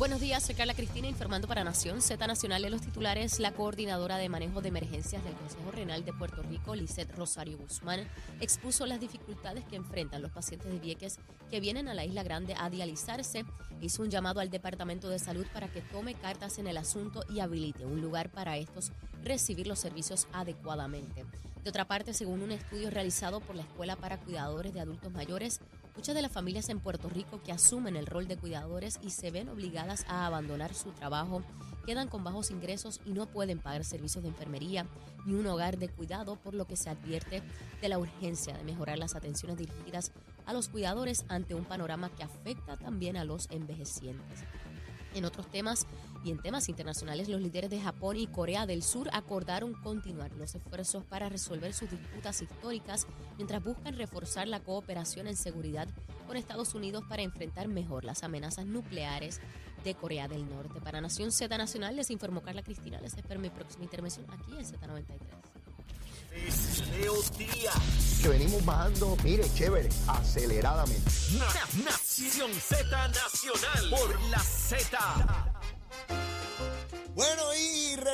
Buenos días, soy Carla Cristina informando para Nación Z Nacional de los titulares. La coordinadora de manejo de emergencias del Consejo Renal de Puerto Rico, Lisette Rosario Guzmán, expuso las dificultades que enfrentan los pacientes de Vieques que vienen a la Isla Grande a dializarse. Hizo un llamado al Departamento de Salud para que tome cartas en el asunto y habilite un lugar para estos recibir los servicios adecuadamente. De otra parte, según un estudio realizado por la Escuela para Cuidadores de Adultos Mayores, Muchas de las familias en Puerto Rico que asumen el rol de cuidadores y se ven obligadas a abandonar su trabajo quedan con bajos ingresos y no pueden pagar servicios de enfermería ni un hogar de cuidado, por lo que se advierte de la urgencia de mejorar las atenciones dirigidas a los cuidadores ante un panorama que afecta también a los envejecientes. En otros temas y en temas internacionales, los líderes de Japón y Corea del Sur acordaron continuar los esfuerzos para resolver sus disputas históricas mientras buscan reforzar la cooperación en seguridad con Estados Unidos para enfrentar mejor las amenazas nucleares de Corea del Norte. Para Nación Z Nacional les informó Carla Cristina. Les espero mi próxima intervención aquí en Z93. Es Leo Díaz. Que venimos bajando, mire, chévere, aceleradamente. Na- Nación Z Nacional por la Z.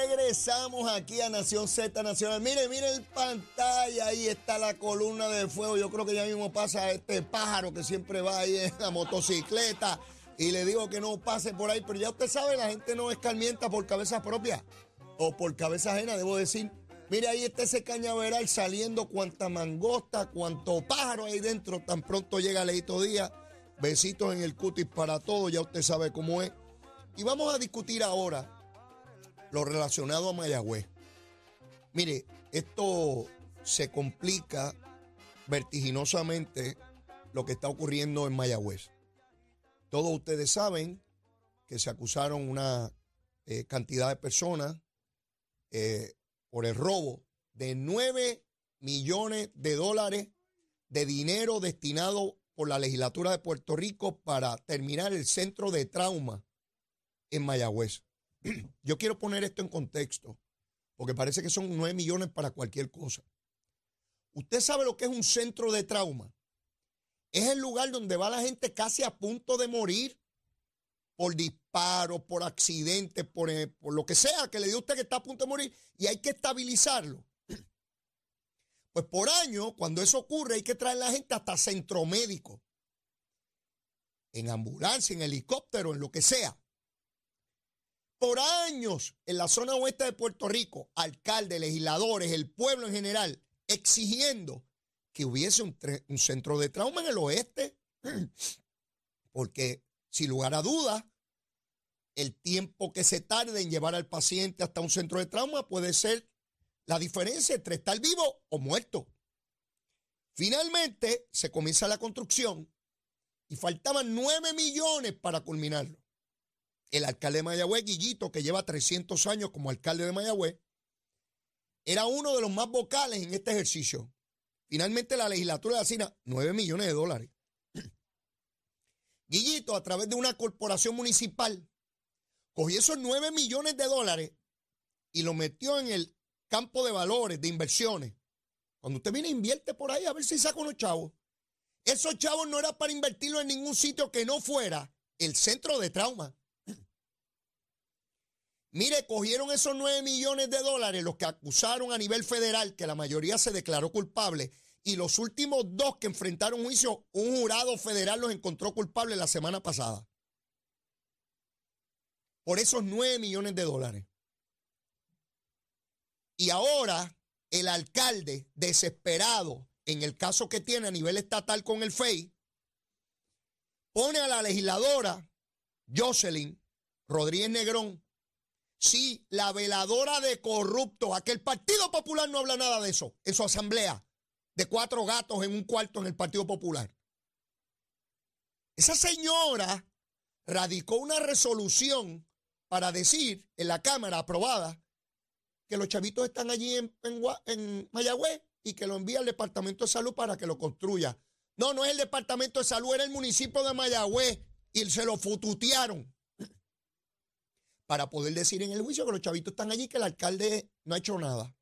Regresamos aquí a Nación Z Nacional. Mire, mire en pantalla, ahí está la columna de fuego. Yo creo que ya mismo pasa este pájaro que siempre va ahí en la motocicleta. Y le digo que no pase por ahí, pero ya usted sabe, la gente no escarmienta por cabeza propia o por cabeza ajena, debo decir. Mire, ahí está ese cañaveral saliendo cuanta mangosta, cuanto pájaro ahí dentro. Tan pronto llega Leito Díaz. Besitos en el cutis para todos, ya usted sabe cómo es. Y vamos a discutir ahora lo relacionado a Mayagüez. Mire, esto se complica vertiginosamente lo que está ocurriendo en Mayagüez. Todos ustedes saben que se acusaron una eh, cantidad de personas eh, por el robo de 9 millones de dólares de dinero destinado por la legislatura de Puerto Rico para terminar el centro de trauma en Mayagüez. Yo quiero poner esto en contexto, porque parece que son 9 millones para cualquier cosa. ¿Usted sabe lo que es un centro de trauma? Es el lugar donde va la gente casi a punto de morir por disparos, por accidentes, por, eh, lo que sea que le dio a usted que está a punto de morir y hay que estabilizarlo. Pues por año, cuando eso ocurre, hay que traer la gente hasta centro médico, en ambulancia, en helicóptero, en lo que sea por años en la zona oeste de Puerto Rico, alcaldes, legisladores, el pueblo en general, exigiendo que hubiese un, centro de trauma en el oeste. Porque, sin lugar a dudas, el tiempo que se tarde en llevar al paciente hasta un centro de trauma puede ser la diferencia entre estar vivo o muerto. Finalmente, se comienza la construcción y faltaban 9 millones para culminarlo el alcalde de Mayagüez, Guillito, que lleva 300 años como alcalde de Mayagüez, era uno de los más vocales en este ejercicio. Finalmente la legislatura le asigna 9 millones de dólares. Guillito, a través de una corporación municipal, cogió esos 9 millones de dólares y lo metió en el campo de valores, de inversiones. Cuando usted viene, invierte por ahí a ver si saca unos chavos. Esos chavos no era para invertirlo en ningún sitio que no fuera el centro de trauma. Mire, cogieron esos 9 millones de dólares, los que acusaron a nivel federal, que la mayoría se declaró culpable, y los últimos dos que enfrentaron juicio, un jurado federal los encontró culpables la semana pasada. Por esos 9 millones de dólares. Y ahora el alcalde, desesperado en el caso que tiene a nivel estatal con el FEI, pone a la legisladora Jocelyn Rodríguez Negrón Sí, la veladora de corruptos. A que el Partido Popular no habla nada de eso en su asamblea de cuatro gatos en un cuarto en el Partido Popular. Esa señora radicó una resolución para decir en la Cámara aprobada que los chavitos están allí en, en, en Mayagüez y que lo envía al Departamento de Salud para que lo construya. No, no es el Departamento de Salud, era el municipio de Mayagüez y se lo fututearon. Para poder decir en el juicio que los chavitos están allí, que el alcalde no ha hecho nada.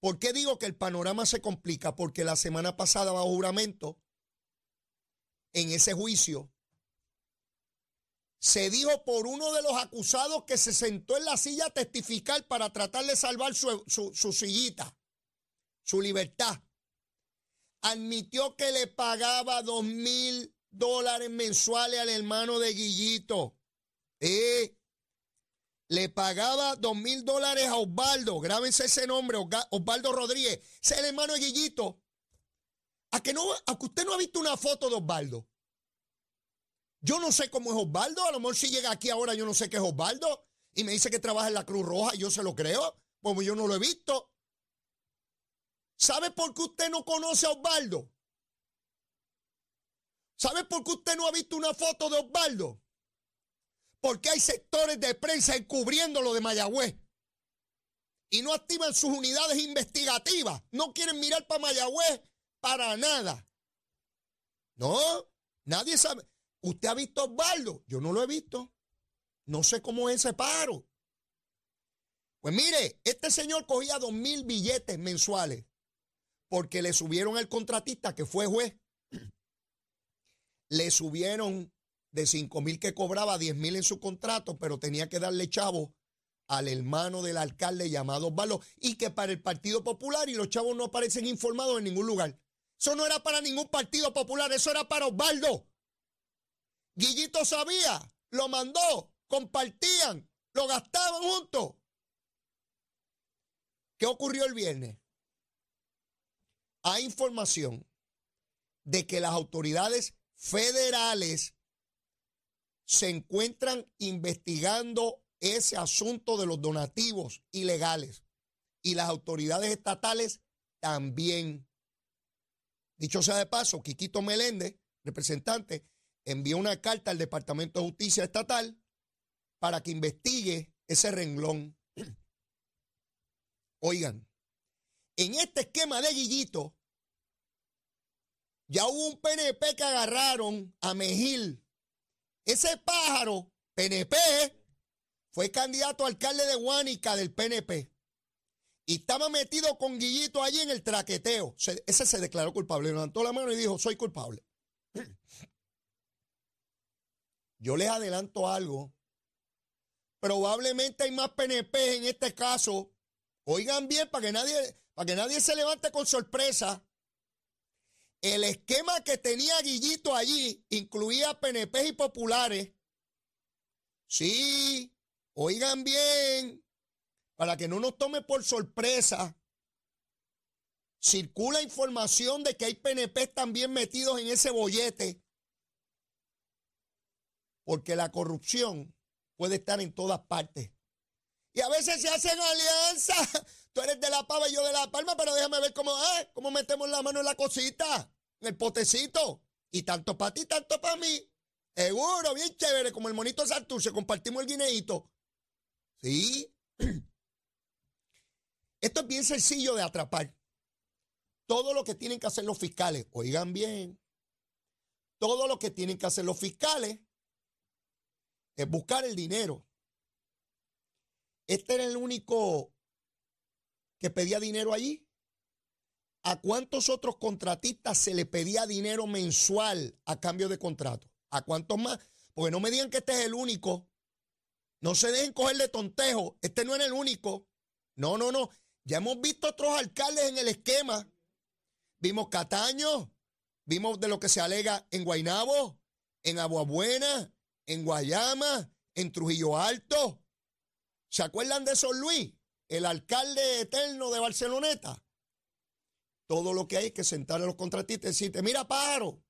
¿Por qué digo que el panorama se complica? Porque la semana pasada, bajo juramento, en ese juicio, se dijo por uno de los acusados que se sentó en la silla a testificar para tratar de salvar su, su sillita, su libertad. Admitió que le pagaba dos mil dólares mensuales al hermano de Guillito. Eh, le pagaba dos mil dólares a Osvaldo. Grábense ese nombre, Osvaldo Rodríguez. Es el hermano de Guillito. ¿A que, no, a usted no ha visto una foto de Osvaldo? Yo no sé cómo es Osvaldo. A lo mejor si llega aquí ahora, yo no sé qué es Osvaldo. Y me dice que trabaja en la Cruz Roja. Yo se lo creo. Como yo no lo he visto. ¿Sabe por qué usted no conoce a Osvaldo? ¿Sabe por qué usted no ha visto una foto de Osvaldo? Porque hay sectores de prensa encubriendo lo de Mayagüez. Y no activan sus unidades investigativas. No quieren mirar para Mayagüez para nada. No, nadie sabe. ¿Usted ha visto a Osvaldo? Yo no lo he visto. No sé cómo es ese paro. Pues mire, este señor cogía dos mil billetes mensuales porque le subieron al contratista que fue juez le subieron de 5 mil que cobraba a 10 mil en su contrato, pero tenía que darle chavo al hermano del alcalde llamado Osvaldo y que para el Partido Popular y los chavos no aparecen informados en ningún lugar. Eso no era para ningún Partido Popular, eso era para Osvaldo. Guillito sabía, lo mandó, compartían, lo gastaban juntos. ¿Qué ocurrió el viernes? Hay información de que las autoridades federales se encuentran investigando ese asunto de los donativos ilegales y las autoridades estatales también. Dicho sea de paso, Quiquito Meléndez, representante, envió una carta al Departamento de Justicia Estatal para que investigue ese renglón. Oigan, en este esquema de Guillito, ya hubo un PNP que agarraron a Mejil. Ese pájaro, PNP, fue candidato a alcalde de Guánica del PNP. Y estaba metido con Guillito allí en el traqueteo. ese se declaró culpable. Levantó la mano y dijo, soy culpable. Yo les adelanto algo. Probablemente hay más PNP en este caso. Oigan bien para que nadie, para que nadie se levante con sorpresa. El esquema que tenía Guillito allí incluía PNP y populares. Sí, oigan bien, para que no nos tome por sorpresa. Circula información de que hay PNP también metidos en ese bollete. Porque la corrupción puede estar en todas partes. Y a veces se hacen alianzas. Tú eres de la pava y yo de la palma, pero déjame ver cómo, ah, cómo metemos la mano en la cosita, en el potecito. Y tanto para ti, tanto para mí. Seguro, bien chévere, como el monito Santurce, compartimos el guineito. Sí. Esto es bien sencillo de atrapar. Todo lo que tienen que hacer los fiscales, oigan bien, todo lo que tienen que hacer los fiscales es buscar el dinero este era el único que pedía dinero allí. ¿A cuántos otros contratistas se le pedía dinero mensual a cambio de contrato? ¿A cuántos más? Porque no me digan que este es el único. No se dejen coger de tontejo. Este no era el único. No, no, no. Ya hemos visto otros alcaldes en el esquema. Vimos Cataño, vimos de lo que se alega en Guainabo, en Aguabuena, en Guayama, en Trujillo Alto. ¿Se acuerdan de Son Luis? El alcalde eterno de Barceloneta. Todo lo que hay es que sentar a los contratistas y decirte, mira, pájaro,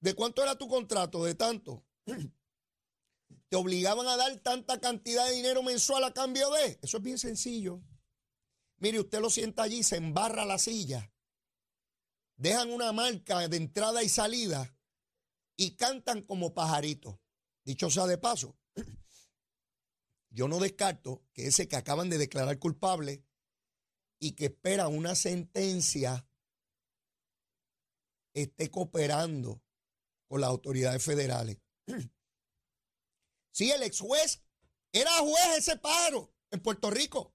¿de cuánto era tu contrato? De tanto. Te obligaban a dar tanta cantidad de dinero mensual a cambio de. Eso es bien sencillo. Mire, usted lo sienta allí, se embarra la silla, dejan una marca de entrada y salida y cantan como pajaritos. Dicho sea de paso, yo no descarto que ese que acaban de declarar culpable y que espera una sentencia esté cooperando con las autoridades federales. Sí, el ex juez Era juez ese pájaro en Puerto Rico.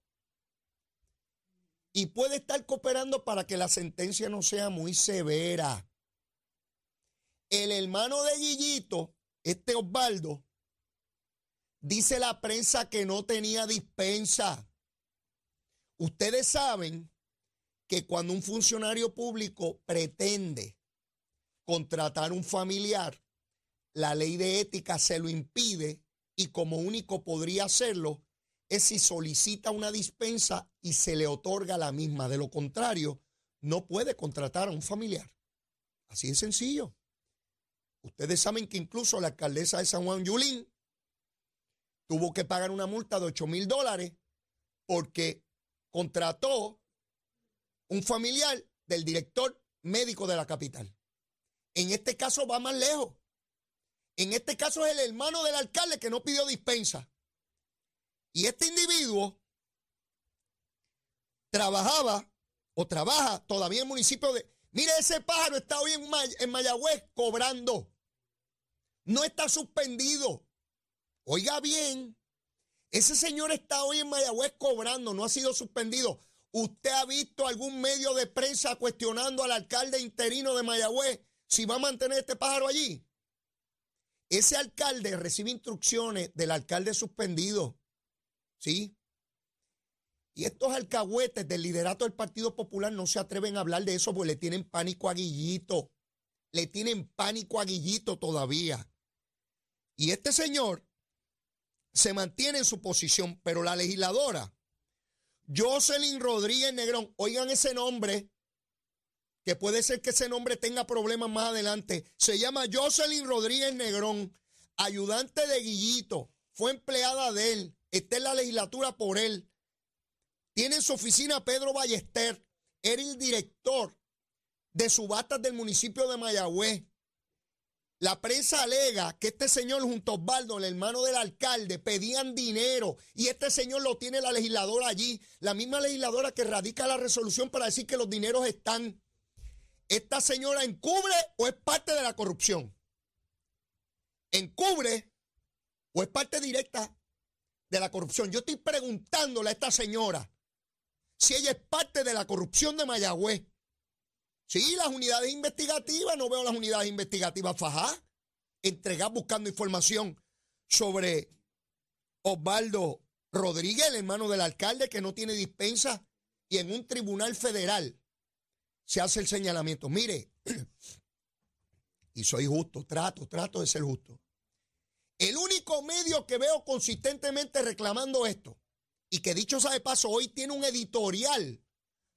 Y puede estar cooperando para que la sentencia no sea muy severa. El hermano de Guillito, este Osvaldo, dice la prensa que no tenía dispensa. Ustedes saben que cuando un funcionario público pretende contratar un familiar, la ley de ética se lo impide y como único podría hacerlo es si solicita una dispensa y se le otorga la misma. De lo contrario, no puede contratar a un familiar. Así de sencillo. Ustedes saben que incluso la alcaldesa de San Juan Yulín tuvo que pagar una multa de 8 mil dólares porque contrató un familiar del director médico de la capital. En este caso va más lejos. En este caso es el hermano del alcalde que no pidió dispensa. Y este individuo trabajaba o trabaja todavía en el municipio de... Mire, ese pájaro está hoy en, en Mayagüez cobrando. No está suspendido. Oiga bien, ese señor está hoy en Mayagüez cobrando, no ha sido suspendido. ¿Usted ha visto algún medio de prensa cuestionando al alcalde interino de Mayagüez si va a mantener este pájaro allí? Ese alcalde recibe instrucciones del alcalde suspendido. ¿Sí? Y estos alcahuetes del liderato del Partido Popular no se atreven a hablar de eso porque le tienen pánico a Guillito. Le tienen pánico a Guillito todavía. Y este señor se mantiene en su posición, pero la legisladora, Jocelyn Rodríguez Negrón, oigan ese nombre, que puede ser que ese nombre tenga problemas más adelante, se llama Jocelyn Rodríguez Negrón, ayudante de Guillito, fue empleada de él, está en la legislatura por él, tiene en su oficina Pedro Ballester, era el director de subastas del municipio de Mayagüez, la prensa alega que este señor junto a Osvaldo, el hermano del alcalde, pedían dinero y este señor lo tiene la legisladora allí, la misma legisladora que radica la resolución para decir que los dineros están. ¿Esta señora encubre o es parte de la corrupción? ¿Encubre o es parte directa de la corrupción? Yo estoy preguntándole a esta señora si ella es parte de la corrupción de Mayagüez. Sí, las unidades investigativas, no veo las unidades investigativas fajar, entregar buscando información sobre Osvaldo Rodríguez, el hermano del alcalde que no tiene dispensa, y en un tribunal federal se hace el señalamiento. Mire, y soy justo, trato, trato de ser justo. El único medio que veo consistentemente reclamando esto, y que dicho sea de paso, hoy tiene un editorial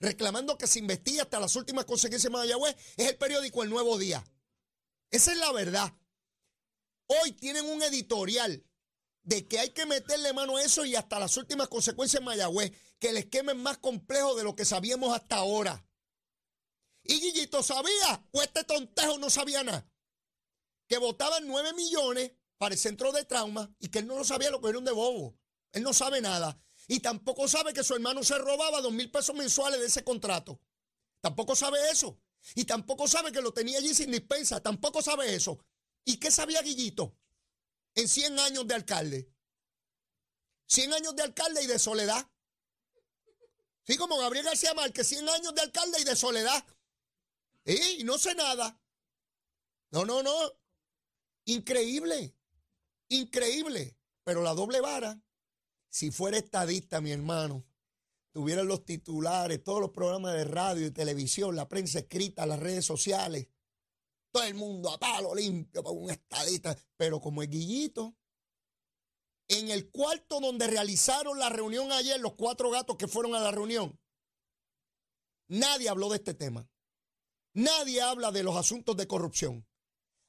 reclamando que se investigue hasta las últimas consecuencias de Mayagüez, es el periódico El Nuevo Día. Esa es la verdad. Hoy tienen un editorial de que hay que meterle mano a eso y hasta las últimas consecuencias de Mayagüez, que el esquema es más complejo de lo que sabíamos hasta ahora. Y Guillito sabía, o este tontejo no sabía nada, que votaban 9 millones para el centro de trauma y que él no lo sabía lo un de bobo. Él no sabe nada. Y tampoco sabe que su hermano se robaba dos mil pesos mensuales de ese contrato. Tampoco sabe eso. Y tampoco sabe que lo tenía allí sin dispensa. Tampoco sabe eso. ¿Y qué sabía Guillito en 100 años de alcalde? 100 años de alcalde y de soledad. Sí, como Gabriel García Márquez, 100 años de alcalde y de soledad. Y no sé nada. No, no, no. Increíble. Increíble. Pero la doble vara si fuera estadista, mi hermano, tuvieran los titulares, todos los programas de radio y televisión, la prensa escrita, las redes sociales, todo el mundo a palo limpio para un estadista, pero como el Guillito, en el cuarto donde realizaron la reunión ayer, los cuatro gatos que fueron a la reunión, nadie habló de este tema. Nadie habla de los asuntos de corrupción.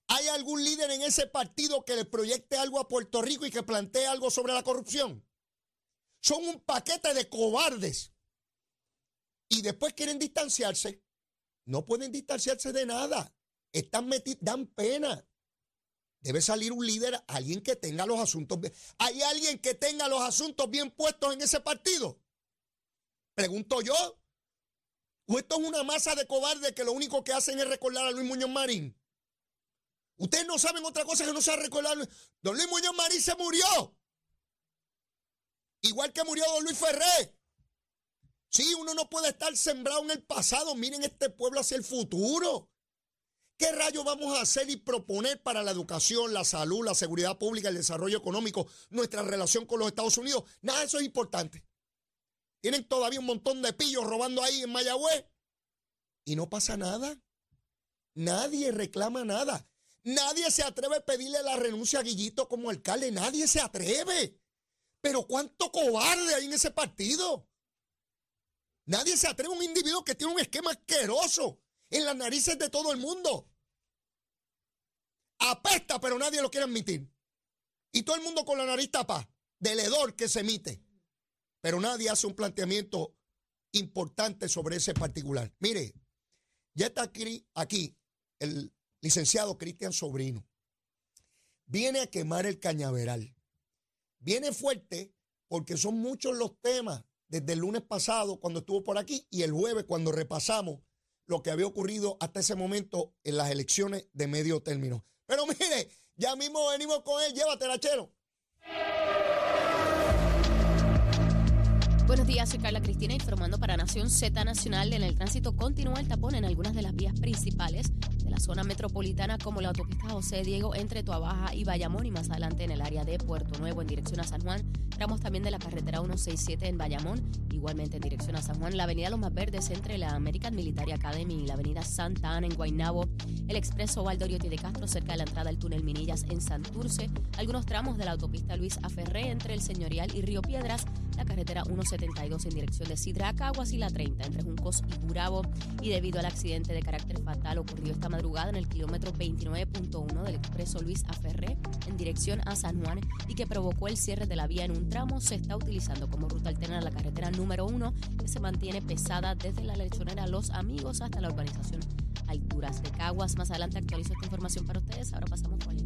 ¿Hay algún líder en ese partido que le proyecte algo a Puerto Rico y que plantee algo sobre la corrupción? Son un paquete de cobardes. Y después quieren distanciarse. No pueden distanciarse de nada. Están metidos, dan pena. Debe salir un líder, alguien que tenga los asuntos bien. ¿Hay alguien que tenga los asuntos bien puestos en ese partido? Pregunto yo. ¿O esto es una masa de cobardes que lo único que hacen es recordar a Luis Muñoz Marín? Ustedes no saben otra cosa que no sea recordar. Don Luis Muñoz Marín se murió. Igual que murió don Luis Ferré. Sí, uno no puede estar sembrado en el pasado. Miren este pueblo hacia el futuro. ¿Qué rayos vamos a hacer y proponer para la educación, la salud, la seguridad pública, el desarrollo económico, nuestra relación con los Estados Unidos? Nada de eso es importante. Tienen todavía un montón de pillos robando ahí en Mayagüez. Y no pasa nada. Nadie reclama nada. Nadie se atreve a pedirle la renuncia a Guillito como alcalde. Nadie se atreve. Pero cuánto cobarde hay en ese partido. Nadie se atreve a un individuo que tiene un esquema asqueroso en las narices de todo el mundo. Apesta, pero nadie lo quiere admitir. Y todo el mundo con la nariz tapa, del hedor que se emite. Pero nadie hace un planteamiento importante sobre ese particular. Mire, ya está aquí, aquí el licenciado Cristian Sobrino. Viene a quemar el cañaveral. Viene fuerte porque son muchos los temas desde el lunes pasado cuando estuvo por aquí y el jueves cuando repasamos lo que había ocurrido hasta ese momento en las elecciones de medio término. Pero mire, ya mismo venimos con él, llévatela, chero. Buenos días, soy Carla Cristina informando para Nación Z Nacional. En el tránsito continúa el tapón en algunas de las vías principales la zona metropolitana como la autopista José Diego entre Tuabaja y Bayamón y más adelante en el área de Puerto Nuevo en dirección a San Juan. Tramos también de la carretera 167 en Bayamón, igualmente en dirección a San Juan. La avenida Los Más Verdes entre la American Military Academy y la avenida Santa Ana en Guaynabo. El expreso Valdoriotti de Castro cerca de la entrada del túnel Minillas en Santurce. Algunos tramos de la autopista Luis Aferré entre el Señorial y Río Piedras. La carretera 167 72 en dirección de Sidra a Caguas y la 30 entre Juncos y Burabo. Y debido al accidente de carácter fatal ocurrido esta madrugada en el kilómetro 29.1 del expreso Luis Aferré en dirección a San Juan y que provocó el cierre de la vía en un tramo, se está utilizando como ruta alterna la carretera número 1 que se mantiene pesada desde la lechonera Los Amigos hasta la urbanización Alturas de Caguas. Más adelante actualizo esta información para ustedes. Ahora pasamos con el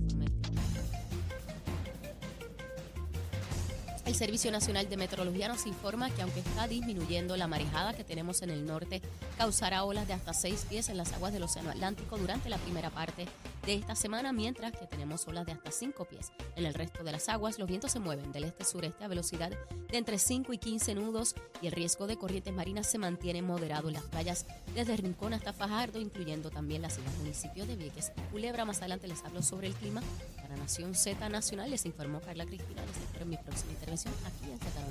El Servicio Nacional de Meteorología nos informa que aunque está disminuyendo la marejada que tenemos en el norte, causará olas de hasta 6 pies en las aguas del Océano Atlántico durante la primera parte de esta semana, mientras que tenemos olas de hasta 5 pies. En el resto de las aguas, los vientos se mueven del este-sureste a velocidad de entre 5 y 15 nudos y el riesgo de corrientes marinas se mantiene moderado en las playas desde Rincón hasta Fajardo, incluyendo también las islas municipios de Vieques y Culebra. Más adelante les hablo sobre el clima. Para Nación Z Nacional les informó Carla Cristina. Les espero en mi próxima intervención aquí en Z